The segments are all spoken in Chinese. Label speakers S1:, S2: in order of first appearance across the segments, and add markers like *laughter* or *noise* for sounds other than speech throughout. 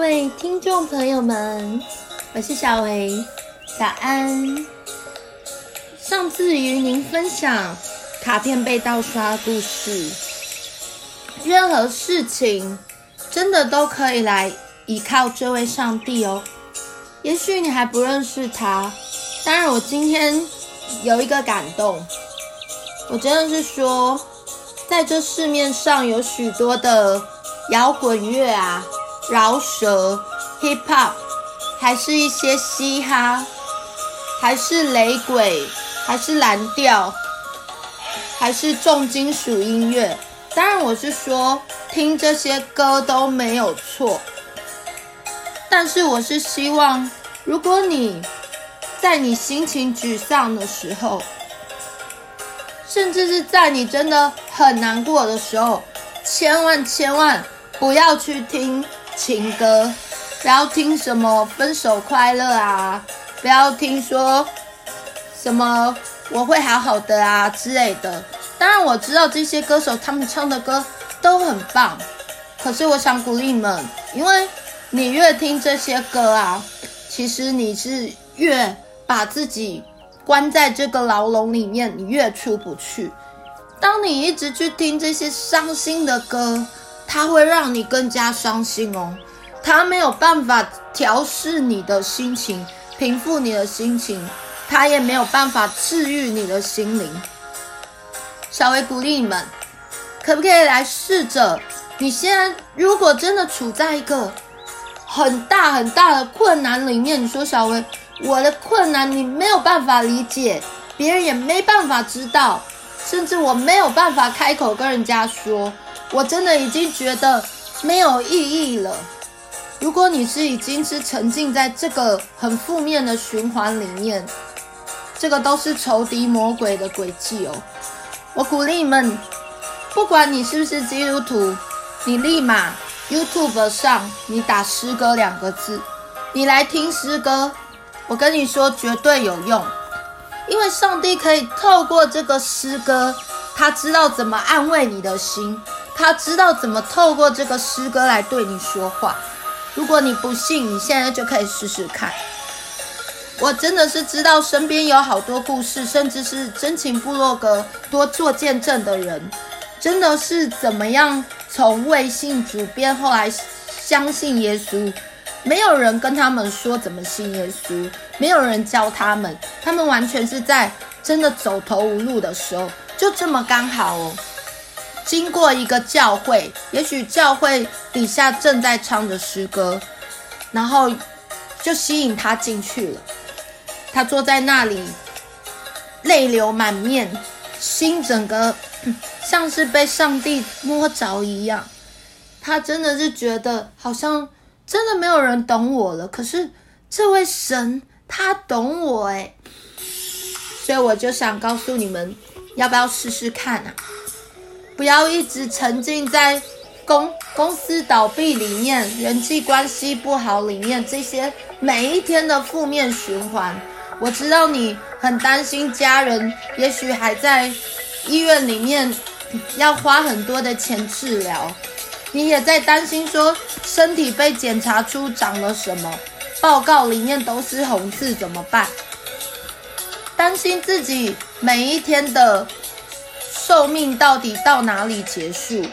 S1: 各位听众朋友们，我是小维，早安。上次与您分享卡片被盗刷故事，任何事情真的都可以来依靠这位上帝哦。也许你还不认识他，当然我今天有一个感动，我真的是说，在这市面上有许多的摇滚乐啊。饶舌、hip hop，还是一些嘻哈，还是雷鬼，还是蓝调，还是重金属音乐。当然，我是说听这些歌都没有错。但是，我是希望，如果你在你心情沮丧的时候，甚至是在你真的很难过的时候，千万千万不要去听。情歌，不要听什么分手快乐啊，不要听说什么我会好好的啊之类的。当然我知道这些歌手他们唱的歌都很棒，可是我想鼓励你们，因为你越听这些歌啊，其实你是越把自己关在这个牢笼里面，你越出不去。当你一直去听这些伤心的歌。它会让你更加伤心哦，它没有办法调试你的心情，平复你的心情，它也没有办法治愈你的心灵。小维鼓励你们，可不可以来试着？你现在如果真的处在一个很大很大的困难里面，你说小薇，我的困难你没有办法理解，别人也没办法知道，甚至我没有办法开口跟人家说。我真的已经觉得没有意义了。如果你是已经是沉浸在这个很负面的循环里面，这个都是仇敌魔鬼的诡计哦。我鼓励你们，不管你是不是基督徒，你立马 YouTube 上你打诗歌两个字，你来听诗歌。我跟你说，绝对有用，因为上帝可以透过这个诗歌，他知道怎么安慰你的心。他知道怎么透过这个诗歌来对你说话。如果你不信，你现在就可以试试看。我真的是知道身边有好多故事，甚至是真情部落格多做见证的人，真的是怎么样从未信主变后来相信耶稣。没有人跟他们说怎么信耶稣，没有人教他们，他们完全是在真的走投无路的时候，就这么刚好哦。经过一个教会，也许教会底下正在唱着诗歌，然后就吸引他进去了。他坐在那里，泪流满面，心整个 *clears throat* 像是被上帝摸着一样。他真的是觉得好像真的没有人懂我了。可是这位神他懂我哎，所以我就想告诉你们，要不要试试看啊？不要一直沉浸在公公司倒闭里面、人际关系不好里面这些每一天的负面循环。我知道你很担心家人，也许还在医院里面要花很多的钱治疗，你也在担心说身体被检查出长了什么，报告里面都是红字怎么办？担心自己每一天的。寿命到底到哪里结束？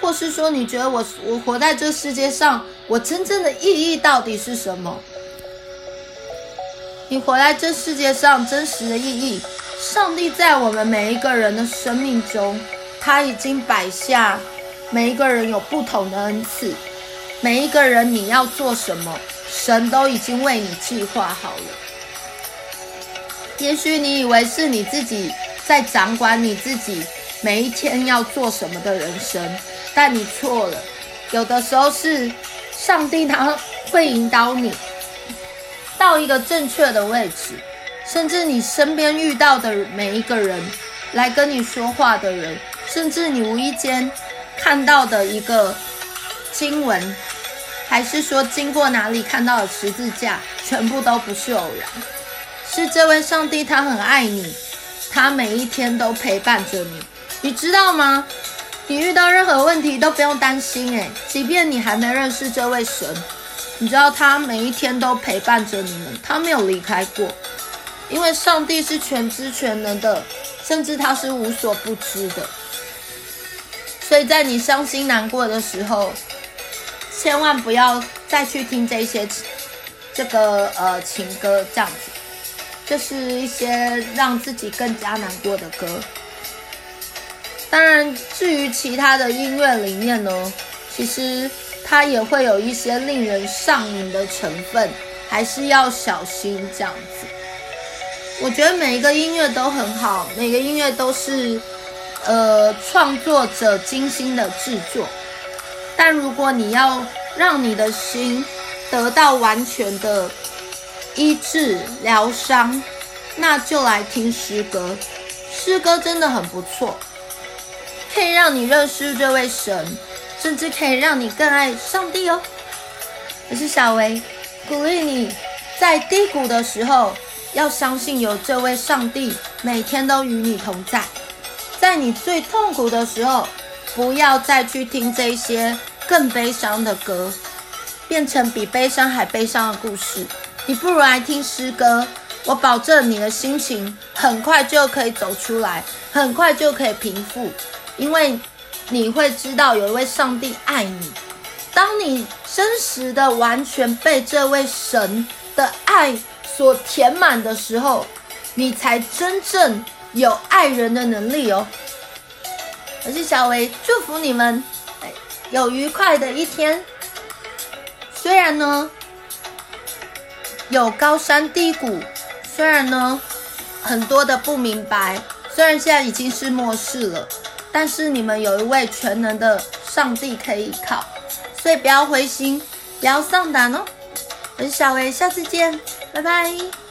S1: 或是说，你觉得我我活在这世界上，我真正的意义到底是什么？你活在这世界上真实的意义，上帝在我们每一个人的生命中，他已经摆下每一个人有不同的恩赐，每一个人你要做什么，神都已经为你计划好了。也许你以为是你自己。在掌管你自己每一天要做什么的人生，但你错了。有的时候是上帝他会引导你到一个正确的位置，甚至你身边遇到的每一个人来跟你说话的人，甚至你无意间看到的一个经文，还是说经过哪里看到的十字架，全部都不是偶然，是这位上帝他很爱你。他每一天都陪伴着你，你知道吗？你遇到任何问题都不用担心，诶，即便你还没认识这位神，你知道他每一天都陪伴着你们，他没有离开过，因为上帝是全知全能的，甚至他是无所不知的。所以在你伤心难过的时候，千万不要再去听这些这个呃情歌，这样子，就是一些让自己更加难过的歌。当然，至于其他的音乐里面呢，其实它也会有一些令人上瘾的成分，还是要小心这样子。我觉得每一个音乐都很好，每个音乐都是呃创作者精心的制作。但如果你要让你的心得到完全的医治疗伤，那就来听诗歌，诗歌真的很不错。可以让你认识这位神，甚至可以让你更爱上帝哦。我是小薇，鼓励你在低谷的时候要相信有这位上帝每天都与你同在。在你最痛苦的时候，不要再去听这些更悲伤的歌，变成比悲伤还悲伤的故事。你不如来听诗歌，我保证你的心情很快就可以走出来，很快就可以平复。因为你会知道有一位上帝爱你，当你真实的完全被这位神的爱所填满的时候，你才真正有爱人的能力哦。我是小薇，祝福你们有愉快的一天。虽然呢有高山低谷，虽然呢很多的不明白，虽然现在已经是末世了。但是你们有一位全能的上帝可以依靠，所以不要灰心，不要丧胆哦。我是小薇，下次见，拜拜。